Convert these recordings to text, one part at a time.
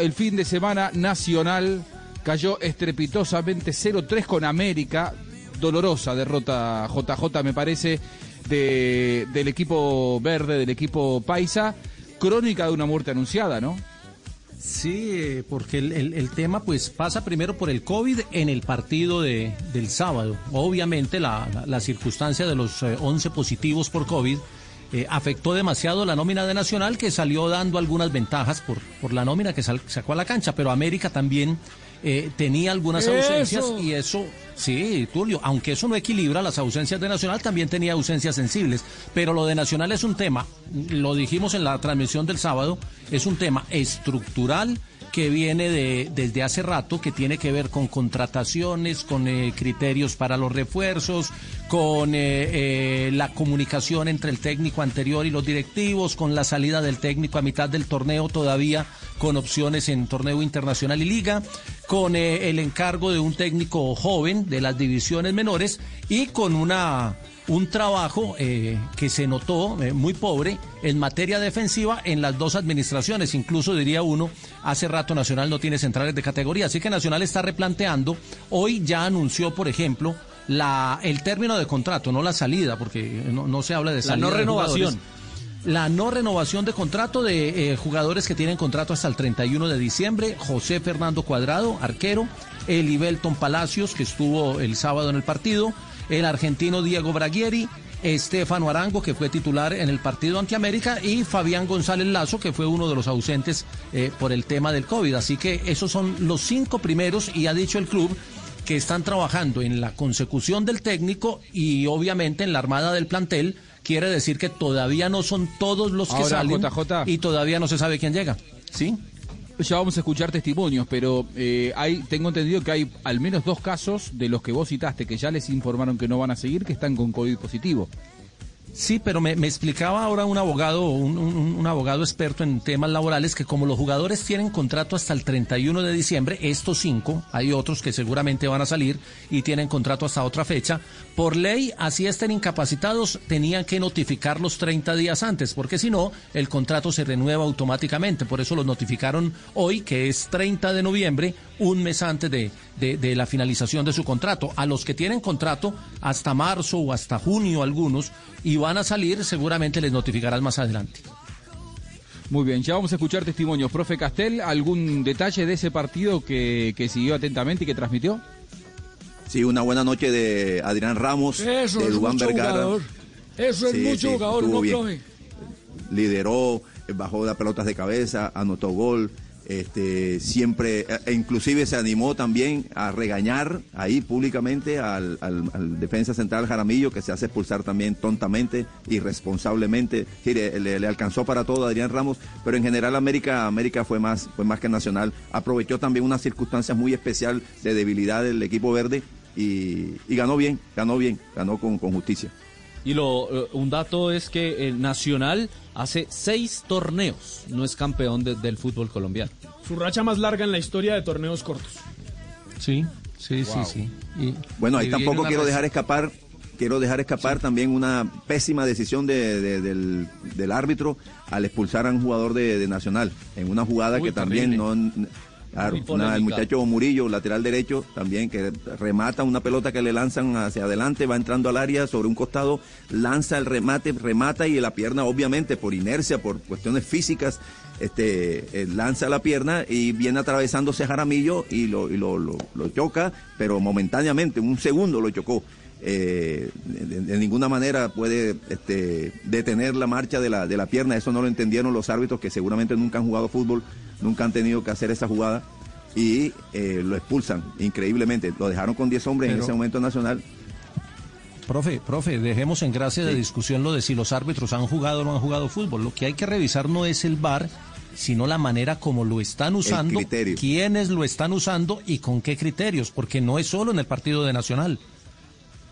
el fin de semana nacional cayó estrepitosamente 0-3 con América. Dolorosa derrota JJ, me parece, de, del equipo verde, del equipo paisa. Crónica de una muerte anunciada, ¿no? Sí, porque el, tema pues pasa primero por el COVID en el partido de, del sábado. Obviamente la, la, circunstancia de los 11 eh, positivos por COVID eh, afectó demasiado la nómina de Nacional que salió dando algunas ventajas por, por la nómina que sacó a la cancha, pero América también eh, tenía algunas ausencias y eso, sí, Tulio, aunque eso no equilibra las ausencias de Nacional, también tenía ausencias sensibles. Pero lo de Nacional es un tema, lo dijimos en la transmisión del sábado, es un tema estructural que viene de, desde hace rato, que tiene que ver con contrataciones, con eh, criterios para los refuerzos, con eh, eh, la comunicación entre el técnico anterior y los directivos, con la salida del técnico a mitad del torneo todavía con opciones en torneo internacional y liga, con el encargo de un técnico joven de las divisiones menores y con una un trabajo eh, que se notó eh, muy pobre en materia defensiva en las dos administraciones. Incluso diría uno, hace rato Nacional no tiene centrales de categoría. Así que Nacional está replanteando. Hoy ya anunció, por ejemplo, la, el término de contrato, no la salida, porque no, se habla de salida. La no renovación. la no renovación de contrato de eh, jugadores que tienen contrato hasta el 31 de diciembre. José Fernando Cuadrado, arquero. Elibelton Palacios, que estuvo el sábado en el partido el argentino Diego Braguieri, Estefano Arango, que fue titular en el partido ante América, y Fabián González Lazo, que fue uno de los ausentes eh, por el tema del COVID. Así que esos son los cinco primeros, y ha dicho el club que están trabajando en la consecución del técnico y obviamente en la armada del plantel. Quiere decir que todavía no son todos los que salen y todavía no se sabe quién llega. ¿Sí? ya vamos a escuchar testimonios, pero eh, hay, tengo entendido que hay al menos dos casos de los que vos citaste que ya les informaron que no van a seguir, que están con COVID positivo. Sí, pero me, explicaba ahora un abogado, un, abogado experto en temas laborales, que como los jugadores tienen contrato hasta el 31 de diciembre, estos cinco, hay otros que seguramente van a salir y tienen contrato hasta otra fecha, por ley, así estén incapacitados, tenían que notificarlos 30 días antes, porque si no, el contrato se renueva automáticamente. Por eso los notificaron hoy, que es 30 de noviembre, un mes antes de, de, la finalización de su contrato. A los que tienen contrato hasta marzo o hasta junio algunos y van a salir, seguramente les notificarás más adelante. Muy bien, ya vamos a escuchar testimonios. Profe Castel, ¿algún detalle de ese partido que, siguió atentamente y que transmitió? Sí, una buena noche de Adrián Ramos, de Dubán Vergara. Eso es mucho jugador, no, profe. Lideró, bajó las pelotas de cabeza, anotó gol este, siempre, e, e inclusive se animó también a regañar ahí públicamente al, defensa central Jaramillo, que se hace expulsar también tontamente, irresponsablemente. le, alcanzó para todo a Adrián Ramos, pero en general América, América fue más, fue más que nacional. Aprovechó también una circunstancia muy especial de debilidad del equipo verde y, ganó bien, ganó bien, ganó con justicia. Y lo, eh, un dato es que el Nacional hace seis torneos no es campeón del fútbol colombiano. Su racha más larga en la historia de torneos cortos. Sí, sí, sí, sí. bueno, ahí tampoco quiero dejar escapar quiero dejar escapar también una pésima decisión del, del, árbitro al expulsar a un jugador de, Nacional en una jugada que también no Claro, el muchacho Murillo, lateral derecho, también que remata una pelota que le lanzan hacia adelante, va entrando al área sobre un costado, lanza el remate, remata y la pierna, obviamente, por inercia, por cuestiones físicas, este, eh, lanza la pierna y viene atravesándose Jaramillo y lo, y lo, lo, choca, pero momentáneamente, un segundo lo chocó. Eh, de, ninguna manera puede este, detener la marcha de la, de la pierna. Eso no lo entendieron los árbitros que seguramente nunca han jugado fútbol nunca han tenido que hacer esa jugada y eh, lo expulsan increíblemente. Lo dejaron con 10 hombres en ese momento nacional. Profe, profe, dejemos en gracia de discusión lo de si los árbitros han jugado o no han jugado fútbol. Lo que hay que revisar no es el VAR, sino la manera como lo están usando, quiénes lo están usando y con qué criterios, porque no es solo en el partido de Nacional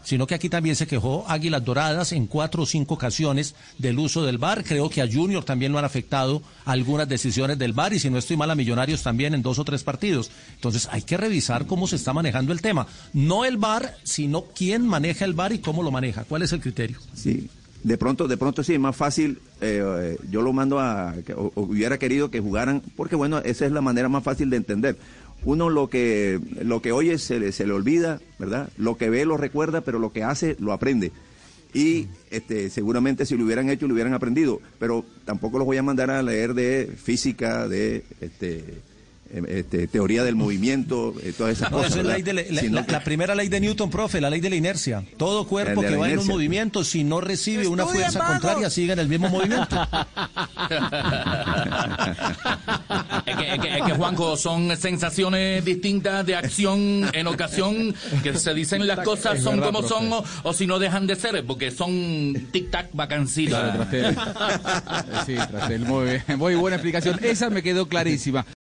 sino que aquí también se quejó Águilas Doradas en cuatro o cinco ocasiones del uso del VAR. Creo que a Junior también lo han afectado algunas decisiones del VAR y si no estoy mal a Millonarios también en dos o tres partidos. Entonces hay que revisar cómo se está manejando el tema. No el VAR, sino quién maneja el VAR y cómo lo maneja. ¿Cuál es el criterio? Sí, de pronto, de pronto sí, más fácil, eh, yo lo mando a, o, hubiera querido que jugaran, porque bueno, esa es la manera más fácil de entender. Uno lo que, lo que oye se le, se le olvida, ¿verdad? Lo que ve lo recuerda, pero lo que hace lo aprende. Y este, seguramente si lo hubieran hecho, lo hubieran aprendido, pero tampoco los voy a mandar a leer de física, de este, este, teoría del movimiento, eh, todas esas cosas. la, primera ley de Newton, profe, la ley de la inercia. Todo cuerpo que va en un movimiento, si no recibe una fuerza contraria, sigue en el mismo movimiento. es, que, Juanjo, son sensaciones distintas de acción en ocasión, que se dicen las cosas son como son, o, si no dejan de ser, porque son tic-tac vacancitas. sí, muy, muy buena explicación. Esa me quedó clarísima.